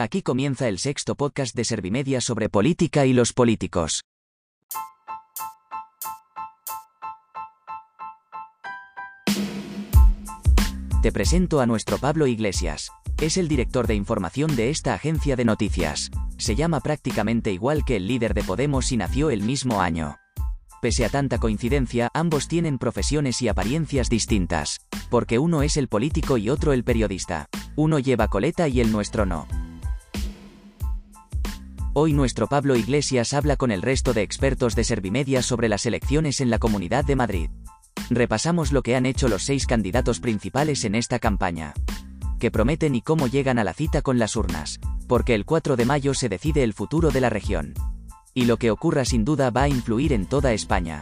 Aquí comienza el sexto podcast de Servimedia sobre política y los políticos. Te presento a nuestro Pablo Iglesias. Es el director de información de esta agencia de noticias. Se llama prácticamente igual que el líder de Podemos y nació el mismo año. Pese a tanta coincidencia, ambos tienen profesiones y apariencias distintas. Porque uno es el político y otro el periodista. Uno lleva coleta y el nuestro no. Hoy nuestro Pablo Iglesias habla con el resto de expertos de Servimedia sobre las elecciones en la Comunidad de Madrid. Repasamos lo que han hecho los seis candidatos principales en esta campaña. Que prometen y cómo llegan a la cita con las urnas. Porque el 4 de mayo se decide el futuro de la región. Y lo que ocurra sin duda va a influir en toda España.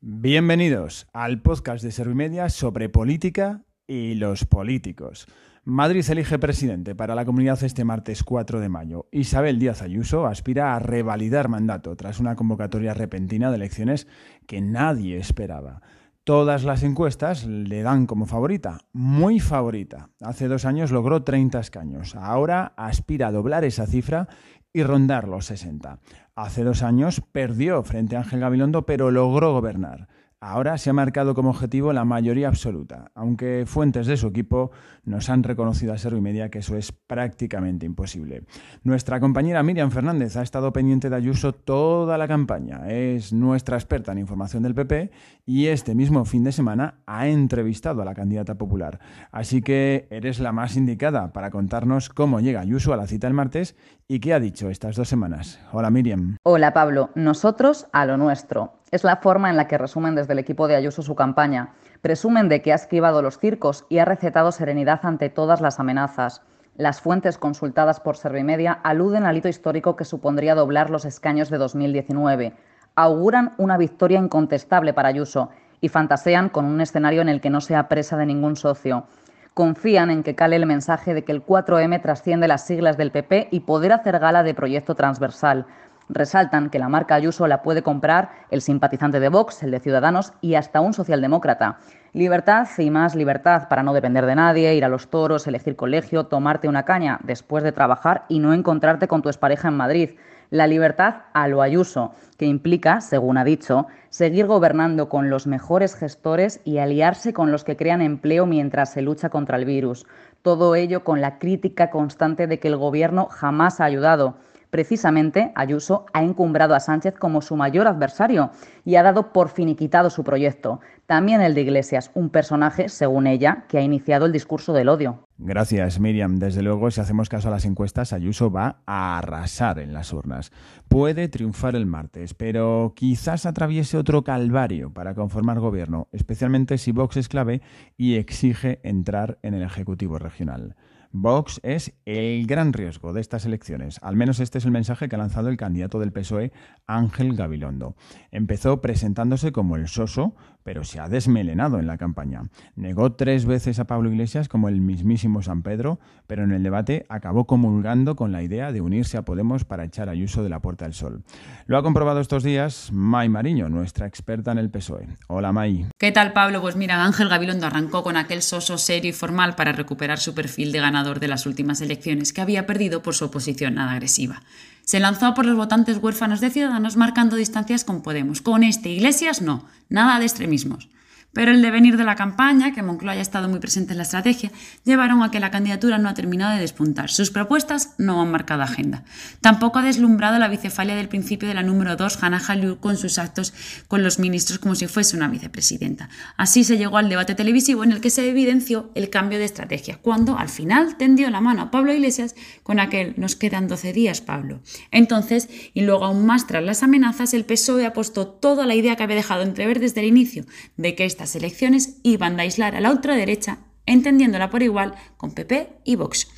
Bienvenidos al podcast de Servimedia sobre política y los políticos. Madrid elige presidente para la comunidad este martes 4 de mayo. Isabel Díaz Ayuso aspira a revalidar mandato tras una convocatoria repentina de elecciones que nadie esperaba. Todas las encuestas le dan como favorita, muy favorita. Hace dos años logró 30 escaños. Ahora aspira a doblar esa cifra y rondar los 60. Hace dos años perdió frente a Ángel Gabilondo, pero logró gobernar. Ahora se ha marcado como objetivo la mayoría absoluta, aunque fuentes de su equipo nos han reconocido a Servo y Media que eso es prácticamente imposible. Nuestra compañera Miriam Fernández ha estado pendiente de Ayuso toda la campaña, es nuestra experta en información del PP y este mismo fin de semana ha entrevistado a la candidata popular. Así que eres la más indicada para contarnos cómo llega Ayuso a la cita el martes y qué ha dicho estas dos semanas. Hola Miriam. Hola Pablo, nosotros a lo nuestro. Es la forma en la que resumen desde el equipo de Ayuso su campaña. Presumen de que ha esquivado los circos y ha recetado serenidad ante todas las amenazas. Las fuentes consultadas por Servimedia aluden al hito histórico que supondría doblar los escaños de 2019. Auguran una victoria incontestable para Ayuso y fantasean con un escenario en el que no sea presa de ningún socio. Confían en que cale el mensaje de que el 4M trasciende las siglas del PP y poder hacer gala de proyecto transversal resaltan que la marca Ayuso la puede comprar el simpatizante de Vox, el de Ciudadanos y hasta un socialdemócrata. Libertad y más libertad para no depender de nadie, ir a los toros, elegir colegio, tomarte una caña después de trabajar y no encontrarte con tu expareja en Madrid. La libertad a lo Ayuso, que implica, según ha dicho, seguir gobernando con los mejores gestores y aliarse con los que crean empleo mientras se lucha contra el virus. Todo ello con la crítica constante de que el Gobierno jamás ha ayudado. Precisamente, Ayuso ha encumbrado a Sánchez como su mayor adversario y ha dado por finiquitado su proyecto. También el de Iglesias, un personaje, según ella, que ha iniciado el discurso del odio. Gracias, Miriam. Desde luego, si hacemos caso a las encuestas, Ayuso va a arrasar en las urnas. Puede triunfar el martes, pero quizás atraviese otro calvario para conformar gobierno, especialmente si Vox es clave y exige entrar en el Ejecutivo Regional. Vox es el gran riesgo de estas elecciones. Al menos este es el mensaje que ha lanzado el candidato del PSOE, Ángel Gabilondo. Empezó presentándose como el soso, pero se ha desmelenado en la campaña. Negó tres veces a Pablo Iglesias como el mismísimo San Pedro, pero en el debate acabó comulgando con la idea de unirse a Podemos para echar Ayuso de la Puerta del Sol. Lo ha comprobado estos días May Mariño, nuestra experta en el PSOE. Hola May. ¿Qué tal Pablo? Pues mira, Ángel Gabilondo arrancó con aquel soso serio y formal para recuperar su perfil de ganador de las últimas elecciones que había perdido por su oposición nada agresiva. Se lanzó por los votantes huérfanos de Ciudadanos marcando distancias con Podemos. Con este Iglesias no, nada de extremismos. Pero el devenir de la campaña, que Moncloa haya estado muy presente en la estrategia, llevaron a que la candidatura no ha terminado de despuntar. Sus propuestas no han marcado agenda. Tampoco ha deslumbrado la bicefalia del principio de la número 2, Hannah Haliu, con sus actos con los ministros como si fuese una vicepresidenta. Así se llegó al debate televisivo en el que se evidenció el cambio de estrategia, cuando al final tendió la mano a Pablo Iglesias con aquel nos quedan 12 días, Pablo. Entonces, y luego aún más tras las amenazas, el PSOE apostó toda la idea que había dejado entrever desde el inicio de que estas elecciones iban a aislar a la ultraderecha entendiéndola por igual con PP y Vox.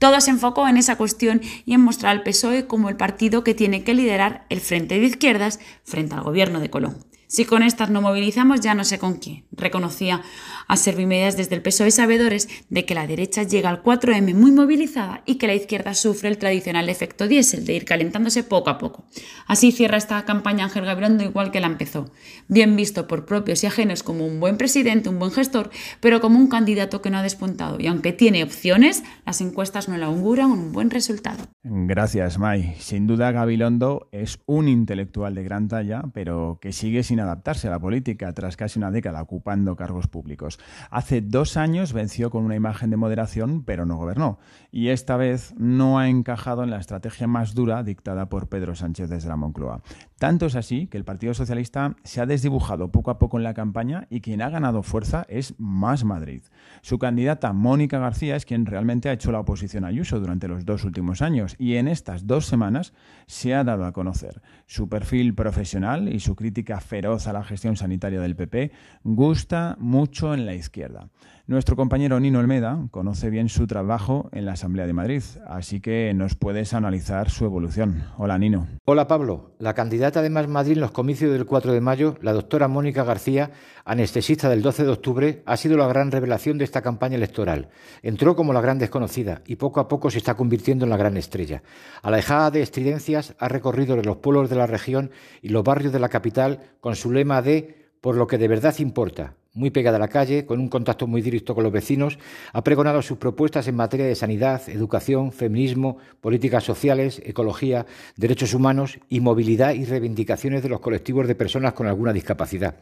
Todo se enfocó en esa cuestión y en mostrar al PSOE como el partido que tiene que liderar el frente de izquierdas frente al gobierno de Colón. Si con estas no movilizamos, ya no sé con quién. Reconocía a Servimedias desde el PSOE sabedores de que la derecha llega al 4M muy movilizada y que la izquierda sufre el tradicional efecto diésel de ir calentándose poco a poco. Así cierra esta campaña Ángel Gabilondo igual que la empezó. Bien visto por propios y ajenos como un buen presidente, un buen gestor, pero como un candidato que no ha despuntado. Y aunque tiene opciones, las encuestas no le auguran un buen resultado. Gracias, May. Sin duda, Gabilondo es un intelectual de gran talla, pero que sigue sin adaptarse a la política tras casi una década ocupando cargos públicos. Hace dos años venció con una imagen de moderación, pero no gobernó. Y esta vez no ha encajado en la estrategia más dura dictada por Pedro Sánchez desde la Moncloa. Tanto es así que el Partido Socialista se ha desdibujado poco a poco en la campaña y quien ha ganado fuerza es Más Madrid. Su candidata Mónica García es quien realmente ha hecho la oposición a Ayuso durante los dos últimos años y en estas dos semanas se ha dado a conocer. Su perfil profesional y su crítica feroz a la gestión sanitaria del PP gusta mucho en la izquierda. Nuestro compañero Nino Almeda conoce bien su trabajo en la Asamblea de Madrid, así que nos puedes analizar su evolución. Hola Nino. Hola Pablo. La candidata de Más Madrid en los comicios del 4 de mayo, la doctora Mónica García, anestesista del 12 de octubre, ha sido la gran revelación de esta campaña electoral. Entró como la gran desconocida y poco a poco se está convirtiendo en la gran estrella. Alejada de estridencias, ha recorrido los pueblos de la región y los barrios de la capital con su lema de por lo que de verdad importa, muy pegada a la calle, con un contacto muy directo con los vecinos, ha pregonado sus propuestas en materia de sanidad, educación, feminismo, políticas sociales, ecología, derechos humanos y movilidad y reivindicaciones de los colectivos de personas con alguna discapacidad.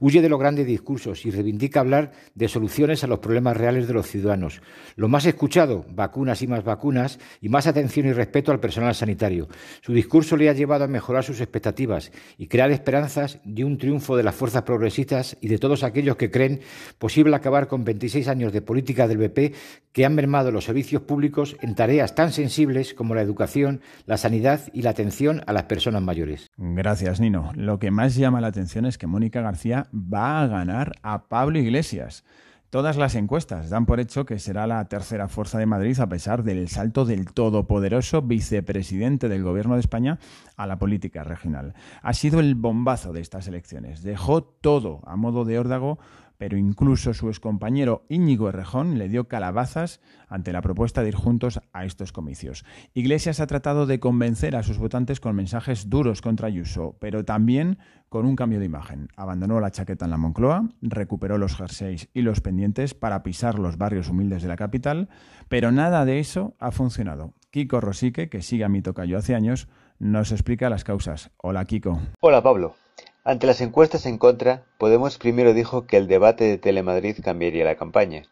Huye de los grandes discursos y reivindica hablar de soluciones a los problemas reales de los ciudadanos. Lo más escuchado, vacunas y más vacunas y más atención y respeto al personal sanitario. Su discurso le ha llevado a mejorar sus expectativas y crear esperanzas de un triunfo de las fuerzas progresistas y de todos aquellos que creen posible acabar con 26 años de política del BP que han mermado los servicios públicos en tareas tan sensibles como la educación, la sanidad y la atención a las personas mayores. Gracias, Nino. Lo que más llama la atención es que Mónica García va a ganar a Pablo Iglesias. Todas las encuestas dan por hecho que será la tercera fuerza de Madrid a pesar del salto del todopoderoso vicepresidente del Gobierno de España a la política regional. Ha sido el bombazo de estas elecciones. Dejó todo a modo de órdago pero incluso su excompañero Íñigo Errejón le dio calabazas ante la propuesta de ir juntos a estos comicios. Iglesias ha tratado de convencer a sus votantes con mensajes duros contra Ayuso, pero también con un cambio de imagen. Abandonó la chaqueta en la Moncloa, recuperó los jerseys y los pendientes para pisar los barrios humildes de la capital, pero nada de eso ha funcionado. Kiko Rosique, que sigue a mi tocayo hace años, nos explica las causas. Hola Kiko. Hola Pablo. Ante las encuestas en contra, Podemos primero dijo que el debate de Telemadrid cambiaría la campaña.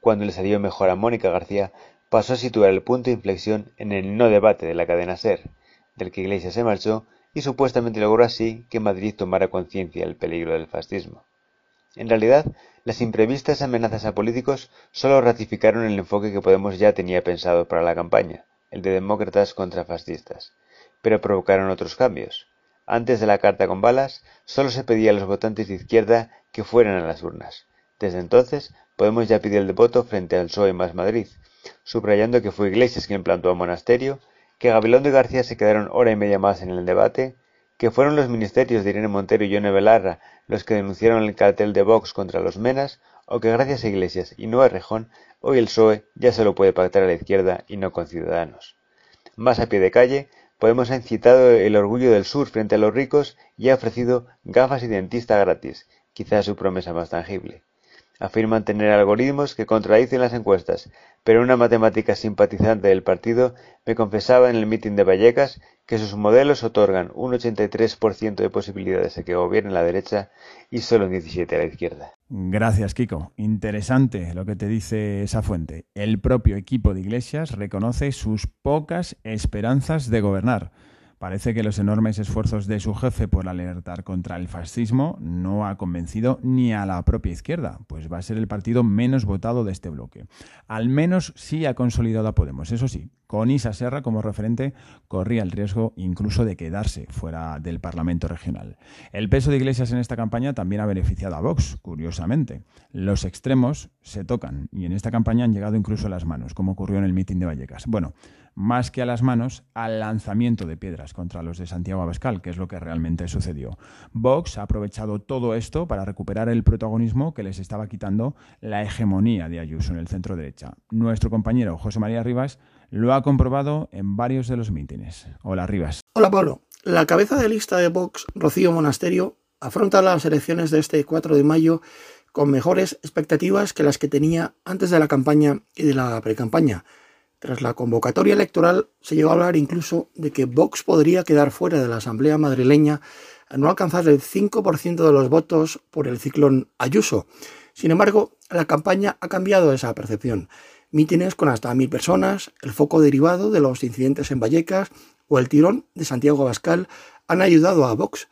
Cuando le salió mejor a Mónica García, pasó a situar el punto de inflexión en el no debate de la cadena SER, del que Iglesias se marchó y supuestamente logró así que Madrid tomara conciencia del peligro del fascismo. En realidad, las imprevistas amenazas a políticos solo ratificaron el enfoque que Podemos ya tenía pensado para la campaña, el de demócratas contra fascistas, pero provocaron otros cambios. Antes de la carta con balas, solo se pedía a los votantes de izquierda que fueran a las urnas. Desde entonces, Podemos ya pedir el voto frente al PSOE más Madrid, subrayando que fue Iglesias quien plantó a Monasterio, que Gabilondo y García se quedaron hora y media más en el debate, que fueron los ministerios de Irene Montero y Yone Belarra los que denunciaron el cartel de Vox contra los Menas, o que gracias a Iglesias y no a Rejón, hoy el PSOE ya se lo puede pactar a la izquierda y no con Ciudadanos. Más a pie de calle, Podemos ha incitado el orgullo del sur frente a los ricos y ha ofrecido gafas y dentista gratis, quizás su promesa más tangible. Afirman tener algoritmos que contradicen las encuestas, pero una matemática simpatizante del partido me confesaba en el mitin de Vallecas que sus modelos otorgan un 83% de posibilidades de que gobierne la derecha y solo un 17% a la izquierda. Gracias, Kiko. Interesante lo que te dice esa fuente. El propio equipo de Iglesias reconoce sus pocas esperanzas de gobernar. Parece que los enormes esfuerzos de su jefe por alertar contra el fascismo no ha convencido ni a la propia izquierda, pues va a ser el partido menos votado de este bloque. Al menos sí ha consolidado a Podemos, eso sí, Con Isa Serra como referente, corría el riesgo incluso de quedarse fuera del Parlamento regional. El peso de Iglesias en esta campaña también ha beneficiado a Vox, curiosamente. Los extremos se tocan y en esta campaña han llegado incluso a las manos, como ocurrió en el mitin de Vallecas. Bueno, más que a las manos, al lanzamiento de piedras contra los de Santiago Abascal, que es lo que realmente sucedió. Vox ha aprovechado todo esto para recuperar el protagonismo que les estaba quitando la hegemonía de Ayuso en el centro derecha. Nuestro compañero José María Rivas lo ha comprobado en varios de los mítines. Hola Rivas. Hola Pablo. La cabeza de lista de Vox, Rocío Monasterio, afronta las elecciones de este 4 de mayo con mejores expectativas que las que tenía antes de la campaña y de la precampaña. Tras la convocatoria electoral se llegó a hablar incluso de que Vox podría quedar fuera de la Asamblea madrileña al no alcanzar el 5% de los votos por el ciclón Ayuso. Sin embargo, la campaña ha cambiado esa percepción. Mítines con hasta mil personas, el foco derivado de los incidentes en Vallecas o el tirón de Santiago Abascal han ayudado a Vox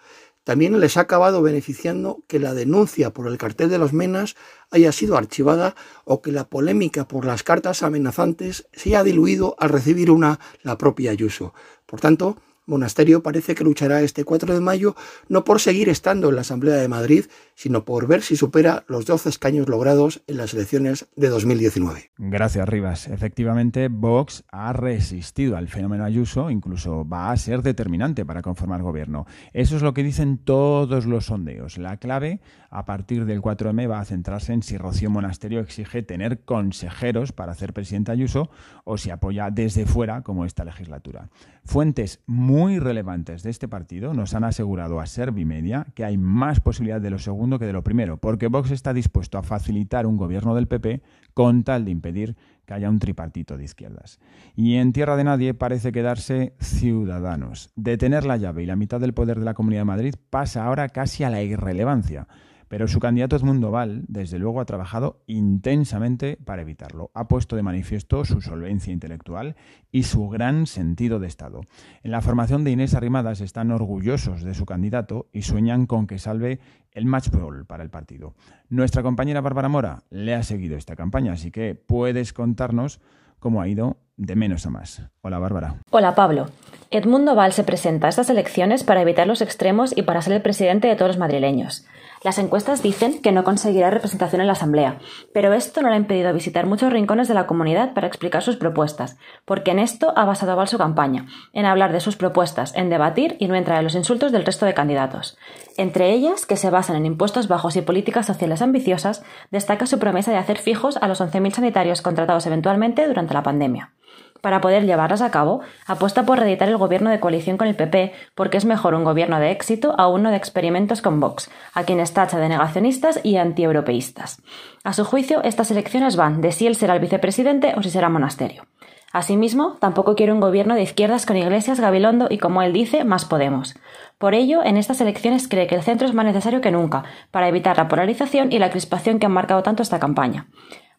también les ha acabado beneficiando que la denuncia por el cartel de los Menas haya sido archivada o que la polémica por las cartas amenazantes se haya diluido al recibir una la propia Ayuso. Por tanto, Monasterio parece que luchará este 4 de mayo no por seguir estando en la Asamblea de Madrid, sino por ver si supera los 12 escaños logrados en las elecciones de 2019. Gracias, Rivas. Efectivamente, Vox ha resistido al fenómeno Ayuso, incluso va a ser determinante para conformar gobierno. Eso es lo que dicen todos los sondeos. La clave a partir del 4M va a centrarse en si Rocío Monasterio exige tener consejeros para hacer presidente Ayuso o si apoya desde fuera como esta legislatura. Fuentes muy relevantes de este partido nos han asegurado a Servimedia que hay más posibilidad de lo segundo que de lo primero, porque Vox está dispuesto a facilitar un gobierno del PP con tal de impedir que haya un tripartito de izquierdas. Y en tierra de nadie parece quedarse Ciudadanos. De tener la llave y la mitad del poder de la Comunidad de Madrid pasa ahora casi a la irrelevancia. Pero su candidato Edmundo Val, desde luego, ha trabajado intensamente para evitarlo. Ha puesto de manifiesto su solvencia intelectual y su gran sentido de Estado. En la formación de Inés Arrimadas están orgullosos de su candidato y sueñan con que salve el match ball para el partido. Nuestra compañera Bárbara Mora le ha seguido esta campaña, así que puedes contarnos cómo ha ido de menos a más. Hola Bárbara. Hola Pablo. Edmundo Val se presenta a estas elecciones para evitar los extremos y para ser el presidente de todos los madrileños. Las encuestas dicen que no conseguirá representación en la Asamblea, pero esto no le ha impedido visitar muchos rincones de la comunidad para explicar sus propuestas, porque en esto ha basado Val su campaña, en hablar de sus propuestas, en debatir y no entrar en los insultos del resto de candidatos. Entre ellas, que se basan en impuestos bajos y políticas sociales ambiciosas, destaca su promesa de hacer fijos a los 11.000 sanitarios contratados eventualmente durante la pandemia para poder llevarlas a cabo, apuesta por reeditar el gobierno de coalición con el PP, porque es mejor un gobierno de éxito a uno de experimentos con Vox, a quienes tacha de negacionistas y antieuropeístas. A su juicio, estas elecciones van de si él será el vicepresidente o si será monasterio. Asimismo, tampoco quiere un gobierno de izquierdas con Iglesias, Gabilondo y, como él dice, más Podemos. Por ello, en estas elecciones cree que el centro es más necesario que nunca, para evitar la polarización y la crispación que han marcado tanto esta campaña.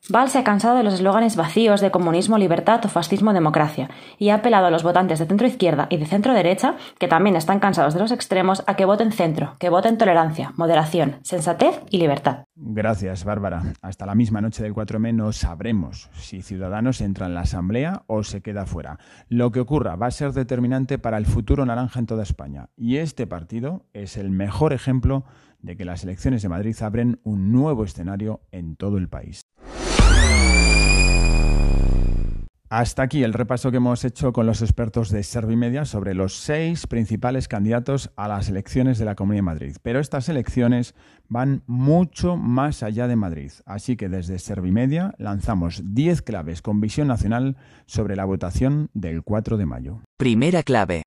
Val se ha cansado de los eslóganes vacíos de comunismo, libertad o fascismo, democracia, y ha apelado a los votantes de centro izquierda y de centro derecha, que también están cansados de los extremos, a que voten centro, que voten tolerancia, moderación, sensatez y libertad. Gracias, Bárbara. Hasta la misma noche del 4M no sabremos si Ciudadanos entra en la Asamblea o se queda fuera. Lo que ocurra va a ser determinante para el futuro naranja en toda España, y este partido es el mejor ejemplo de que las elecciones de Madrid abren un nuevo escenario en todo el país. Hasta aquí el repaso que hemos hecho con los expertos de Servimedia sobre los seis principales candidatos a las elecciones de la Comunidad de Madrid. Pero estas elecciones van mucho más allá de Madrid. Así que desde Servimedia lanzamos 10 claves con visión nacional sobre la votación del 4 de mayo. Primera clave.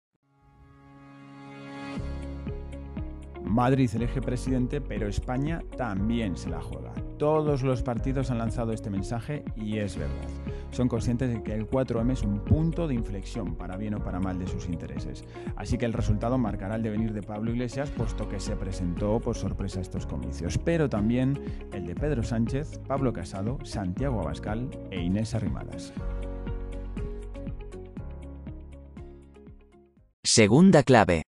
Madrid elige presidente, pero España también se la juega. Todos los partidos han lanzado este mensaje y es verdad. Son conscientes de que el 4M es un punto de inflexión para bien o para mal de sus intereses. Así que el resultado marcará el devenir de Pablo Iglesias, puesto que se presentó por sorpresa a estos comicios, pero también el de Pedro Sánchez, Pablo Casado, Santiago Abascal e Inés Arrimadas. Segunda clave.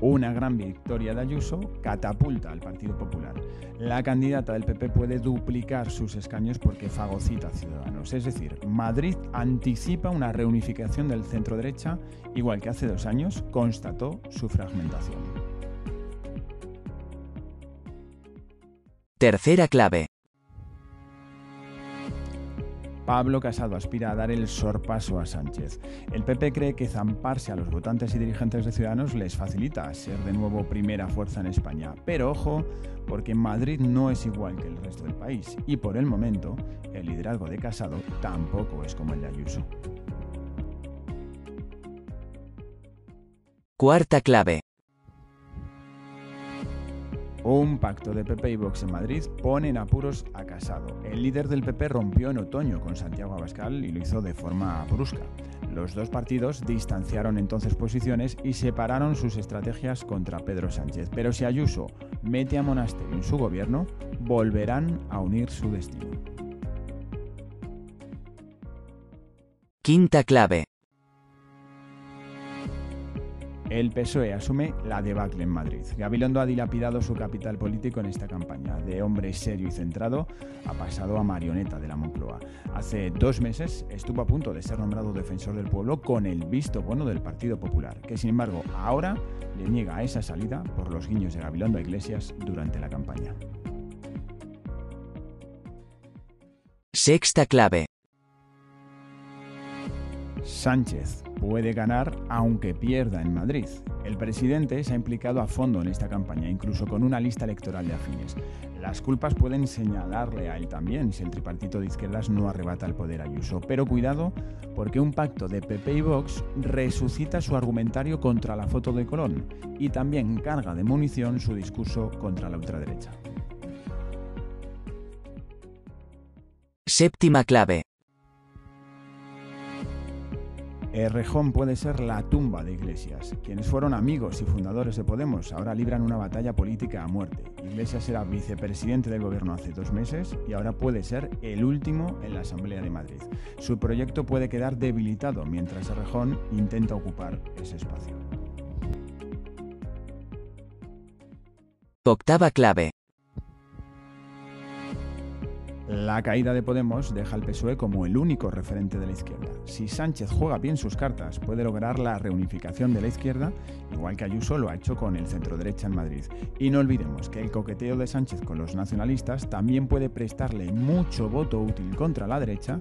Una gran victoria de Ayuso catapulta al Partido Popular. La candidata del PP puede duplicar sus escaños porque fagocita a Ciudadanos. Es decir, Madrid anticipa una reunificación del centro derecha, igual que hace dos años constató su fragmentación. Tercera clave. Pablo Casado aspira a dar el sorpaso a Sánchez. El PP cree que zamparse a los votantes y dirigentes de Ciudadanos les facilita ser de nuevo primera fuerza en España. Pero ojo, porque Madrid no es igual que el resto del país y por el momento el liderazgo de Casado tampoco es como el de Ayuso. Cuarta clave. Un pacto de PP y Vox en Madrid pone en apuros a Casado. El líder del PP rompió en otoño con Santiago Abascal y lo hizo de forma brusca. Los dos partidos distanciaron entonces posiciones y separaron sus estrategias contra Pedro Sánchez. Pero si Ayuso mete a Monasterio en su gobierno, volverán a unir su destino. Quinta clave. El PSOE asume la debacle en Madrid. Gabilondo ha dilapidado su capital político en esta campaña. De hombre serio y centrado ha pasado a marioneta de la Moncloa. Hace dos meses estuvo a punto de ser nombrado defensor del pueblo con el visto bueno del Partido Popular, que sin embargo ahora le niega esa salida por los guiños de Gabilondo a Iglesias durante la campaña. Sexta clave. Sánchez puede ganar aunque pierda en Madrid. El presidente se ha implicado a fondo en esta campaña, incluso con una lista electoral de afines. Las culpas pueden señalarle a él también si el tripartito de izquierdas no arrebata el poder a Ayuso. Pero cuidado, porque un pacto de PP y Vox resucita su argumentario contra la foto de Colón y también carga de munición su discurso contra la ultraderecha. Séptima clave. Errejón puede ser la tumba de Iglesias. Quienes fueron amigos y fundadores de Podemos ahora libran una batalla política a muerte. Iglesias era vicepresidente del gobierno hace dos meses y ahora puede ser el último en la Asamblea de Madrid. Su proyecto puede quedar debilitado mientras Errejón intenta ocupar ese espacio. Octava clave. La caída de Podemos deja al PSOE como el único referente de la izquierda. Si Sánchez juega bien sus cartas, puede lograr la reunificación de la izquierda, igual que Ayuso lo ha hecho con el centro-derecha en Madrid. Y no olvidemos que el coqueteo de Sánchez con los nacionalistas también puede prestarle mucho voto útil contra la derecha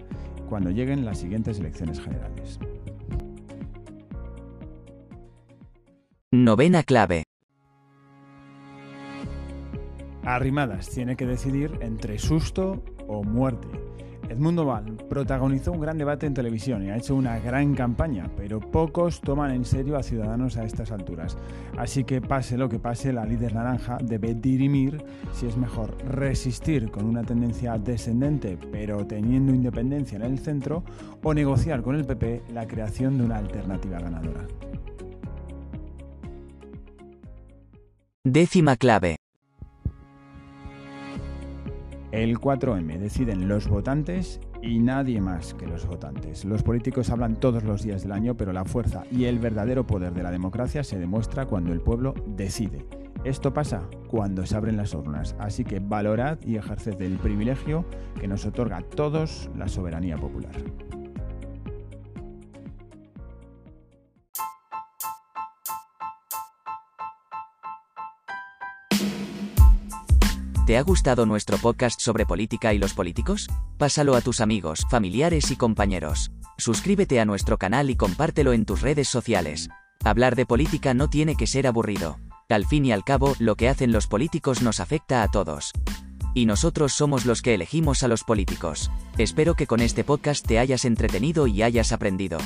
cuando lleguen las siguientes elecciones generales. Novena clave. Arrimadas tiene que decidir entre susto o muerte. Edmundo Val protagonizó un gran debate en televisión y ha hecho una gran campaña, pero pocos toman en serio a Ciudadanos a estas alturas. Así que pase lo que pase, la líder naranja debe dirimir si es mejor resistir con una tendencia descendente pero teniendo independencia en el centro o negociar con el PP la creación de una alternativa ganadora. Décima clave. El 4M deciden los votantes y nadie más que los votantes. Los políticos hablan todos los días del año, pero la fuerza y el verdadero poder de la democracia se demuestra cuando el pueblo decide. Esto pasa cuando se abren las urnas, así que valorad y ejerced el privilegio que nos otorga a todos la soberanía popular. ¿Te ha gustado nuestro podcast sobre política y los políticos? Pásalo a tus amigos, familiares y compañeros. Suscríbete a nuestro canal y compártelo en tus redes sociales. Hablar de política no tiene que ser aburrido. Al fin y al cabo, lo que hacen los políticos nos afecta a todos. Y nosotros somos los que elegimos a los políticos. Espero que con este podcast te hayas entretenido y hayas aprendido.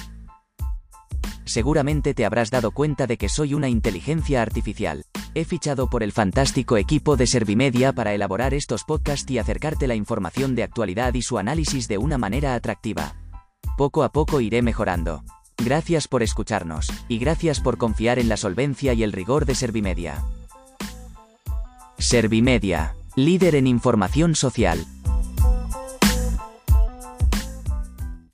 Seguramente te habrás dado cuenta de que soy una inteligencia artificial. He fichado por el fantástico equipo de Servimedia para elaborar estos podcasts y acercarte la información de actualidad y su análisis de una manera atractiva. Poco a poco iré mejorando. Gracias por escucharnos, y gracias por confiar en la solvencia y el rigor de Servimedia. Servimedia, líder en información social.